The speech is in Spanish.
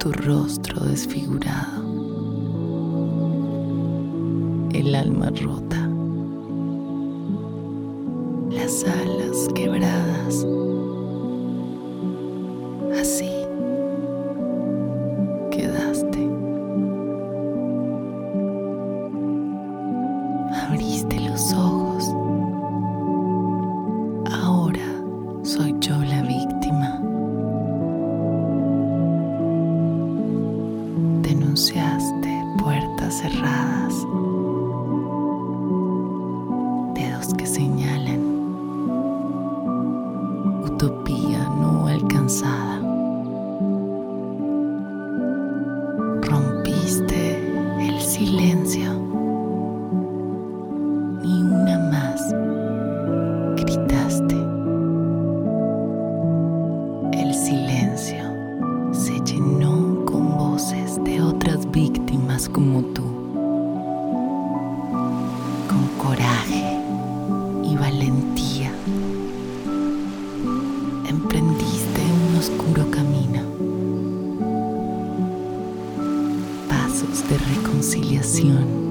tu rostro desfigurado, el alma rota, las alas quebradas. Así quedaste. Abriste los ojos. Denunciaste puertas cerradas, dedos que señalan, utopía no alcanzada. Rompiste el silencio. Ni una más, gritaste. El silencio como tú, con coraje y valentía. Emprendiste un oscuro camino, pasos de reconciliación